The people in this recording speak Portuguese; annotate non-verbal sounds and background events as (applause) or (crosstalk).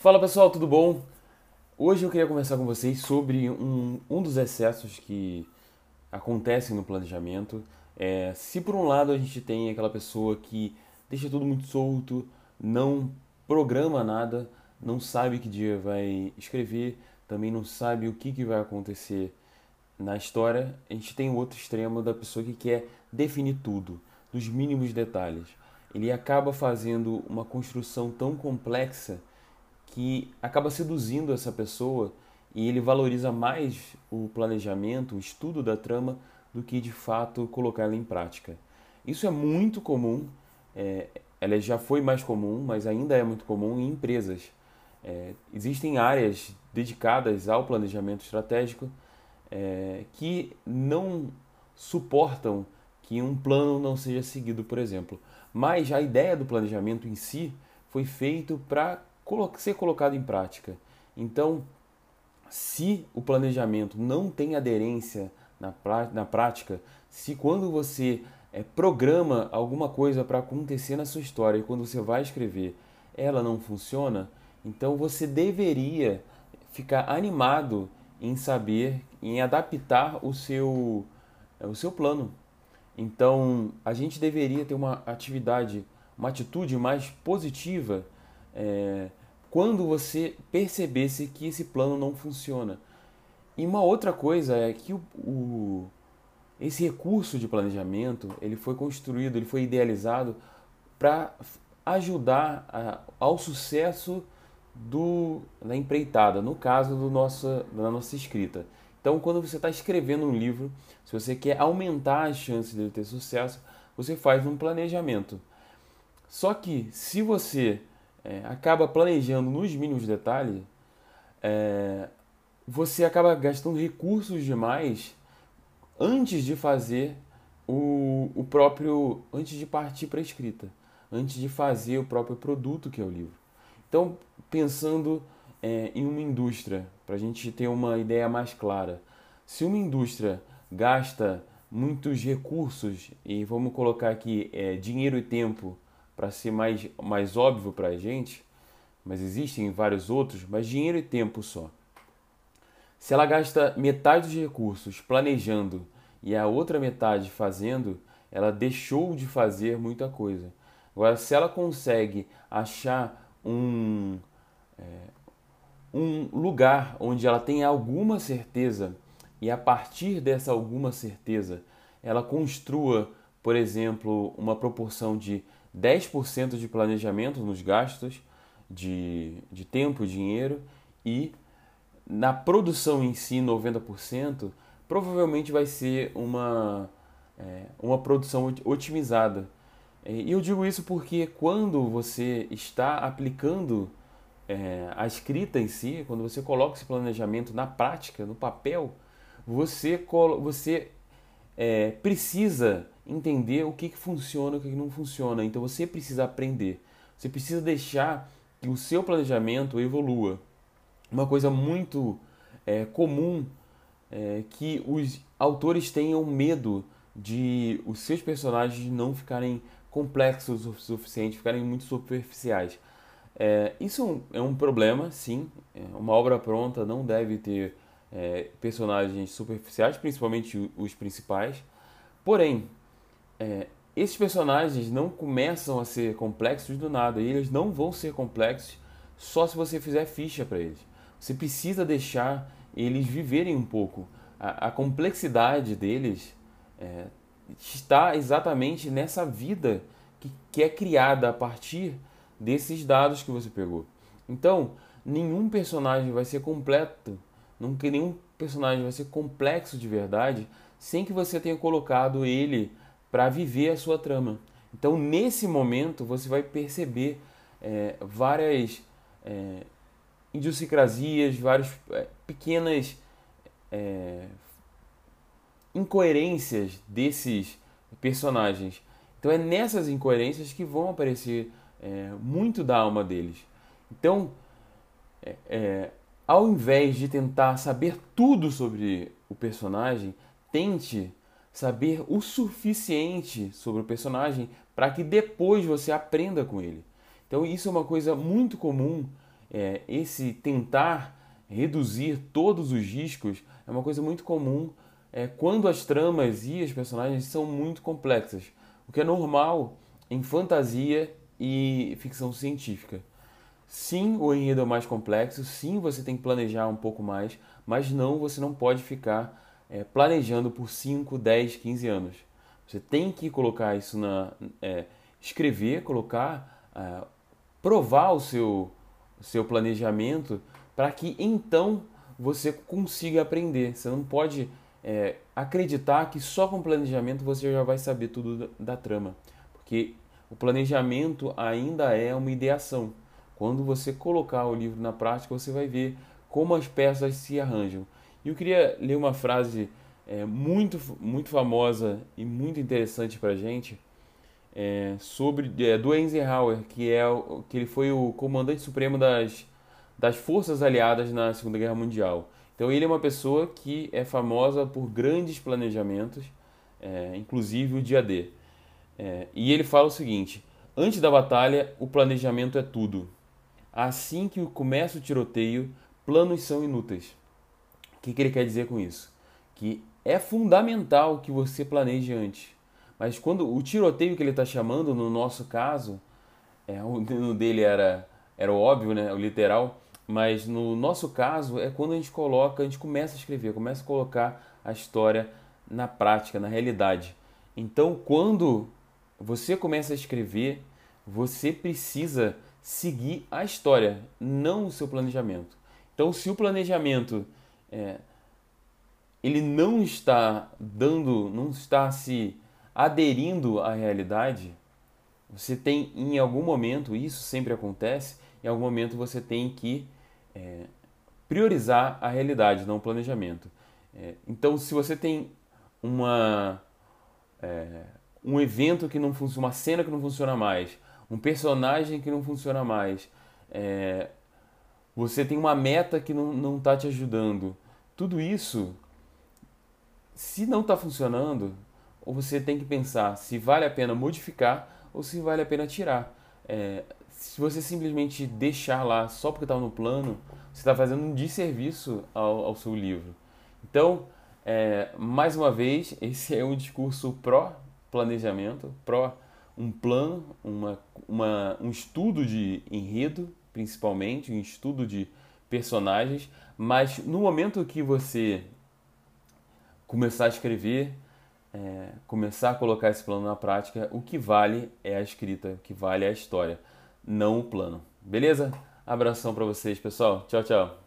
Fala pessoal, tudo bom? Hoje eu queria conversar com vocês sobre um, um dos excessos que acontecem no planejamento. É, se por um lado a gente tem aquela pessoa que deixa tudo muito solto, não programa nada, não sabe que dia vai escrever, também não sabe o que, que vai acontecer na história, a gente tem o outro extremo da pessoa que quer definir tudo, dos mínimos detalhes. Ele acaba fazendo uma construção tão complexa que acaba seduzindo essa pessoa e ele valoriza mais o planejamento, o estudo da trama, do que de fato colocar ela em prática. Isso é muito comum, é, ela já foi mais comum, mas ainda é muito comum em empresas. É, existem áreas dedicadas ao planejamento estratégico é, que não suportam que um plano não seja seguido, por exemplo. Mas a ideia do planejamento em si foi feito para ser colocado em prática. Então, se o planejamento não tem aderência na, na prática, se quando você é, programa alguma coisa para acontecer na sua história e quando você vai escrever ela não funciona, então você deveria ficar animado em saber, em adaptar o seu, o seu plano. Então a gente deveria ter uma atividade, uma atitude mais positiva é, quando você percebesse que esse plano não funciona. E uma outra coisa é que o, o, esse recurso de planejamento ele foi construído, ele foi idealizado para ajudar a, ao sucesso do, da empreitada, no caso do nossa, da nossa escrita. Então, quando você está escrevendo um livro, se você quer aumentar as chances de ter sucesso, você faz um planejamento. Só que se você é, acaba planejando nos mínimos detalhes, é, você acaba gastando recursos demais antes de fazer o, o próprio. antes de partir para a escrita, antes de fazer o próprio produto que é o livro. Então, pensando é, em uma indústria, para a gente ter uma ideia mais clara, se uma indústria gasta muitos recursos, e vamos colocar aqui é, dinheiro e tempo para ser mais, mais óbvio para a gente, mas existem vários outros, mas dinheiro e tempo só. Se ela gasta metade dos recursos planejando e a outra metade fazendo, ela deixou de fazer muita coisa. Agora, se ela consegue achar um, é, um lugar onde ela tem alguma certeza e a partir dessa alguma certeza ela construa, por exemplo, uma proporção de 10% de planejamento nos gastos de, de tempo e dinheiro e na produção em si 90% provavelmente vai ser uma, é, uma produção otimizada. E eu digo isso porque quando você está aplicando é, a escrita em si, quando você coloca esse planejamento na prática, no papel, você, você é, precisa entender o que, que funciona e o que, que não funciona. Então você precisa aprender. Você precisa deixar que o seu planejamento evolua. Uma coisa muito é, comum é que os autores tenham medo de os seus personagens não ficarem complexos o suficiente, ficarem muito superficiais. É, isso é um problema, sim. É, uma obra pronta não deve ter é, personagens superficiais, principalmente os principais. Porém, é, esses personagens não começam a ser complexos do nada, e eles não vão ser complexos só se você fizer ficha para eles. Você precisa deixar eles viverem um pouco. A, a complexidade deles é, está exatamente nessa vida que, que é criada a partir desses dados que você pegou. Então, nenhum personagem vai ser completo, nenhum personagem vai ser complexo de verdade sem que você tenha colocado ele para viver a sua trama. Então, nesse momento, você vai perceber é, várias é, idiosincrasias, várias é, pequenas é, incoerências desses personagens. Então, é nessas incoerências que vão aparecer é, muito da alma deles. Então, é, é, ao invés de tentar saber tudo sobre o personagem, tente saber o suficiente sobre o personagem para que depois você aprenda com ele. Então, isso é uma coisa muito comum é, esse tentar reduzir todos os riscos é uma coisa muito comum é, quando as tramas e as personagens são muito complexas, o que é normal em fantasia e ficção científica. Sim, o enredo é mais complexo, sim, você tem que planejar um pouco mais, mas não, você não pode ficar é, planejando por 5, 10, 15 anos. Você tem que colocar isso na. É, escrever, colocar, é, provar o seu, seu planejamento para que então você consiga aprender. Você não pode é, acreditar que só com planejamento você já vai saber tudo da, da trama, porque o planejamento ainda é uma ideação. Quando você colocar o livro na prática, você vai ver como as peças se arranjam. E eu queria ler uma frase é, muito, muito famosa e muito interessante para gente é, sobre é, do Eisenhower, que é que ele foi o comandante supremo das, das forças aliadas na Segunda Guerra Mundial. Então ele é uma pessoa que é famosa por grandes planejamentos, é, inclusive o dia D. É, e ele fala o seguinte: antes da batalha, o planejamento é tudo. Assim que começa o tiroteio, planos são inúteis. O que, que ele quer dizer com isso? Que é fundamental que você planeje antes. Mas quando o tiroteio que ele está chamando, no nosso caso, é, o (laughs) no dele era, era o óbvio, né, o literal, mas no nosso caso é quando a gente coloca, a gente começa a escrever, começa a colocar a história na prática, na realidade. Então, quando você começa a escrever, você precisa seguir a história, não o seu planejamento. Então, se o planejamento é, ele não está dando, não está se aderindo à realidade, você tem em algum momento, isso sempre acontece, em algum momento você tem que é, priorizar a realidade, não o planejamento. É, então, se você tem uma é, um evento que não funciona, uma cena que não funciona mais, um personagem que não funciona mais, é, você tem uma meta que não está te ajudando. Tudo isso, se não está funcionando, você tem que pensar se vale a pena modificar ou se vale a pena tirar. É, se você simplesmente deixar lá só porque está no plano, você está fazendo um desserviço ao, ao seu livro. Então, é, mais uma vez, (laughs) esse é um discurso pró-planejamento, pró um plano, uma, uma, um estudo de enredo, principalmente, um estudo de personagens, mas no momento que você começar a escrever, é, começar a colocar esse plano na prática, o que vale é a escrita, o que vale é a história, não o plano. Beleza? Abração para vocês, pessoal. Tchau, tchau.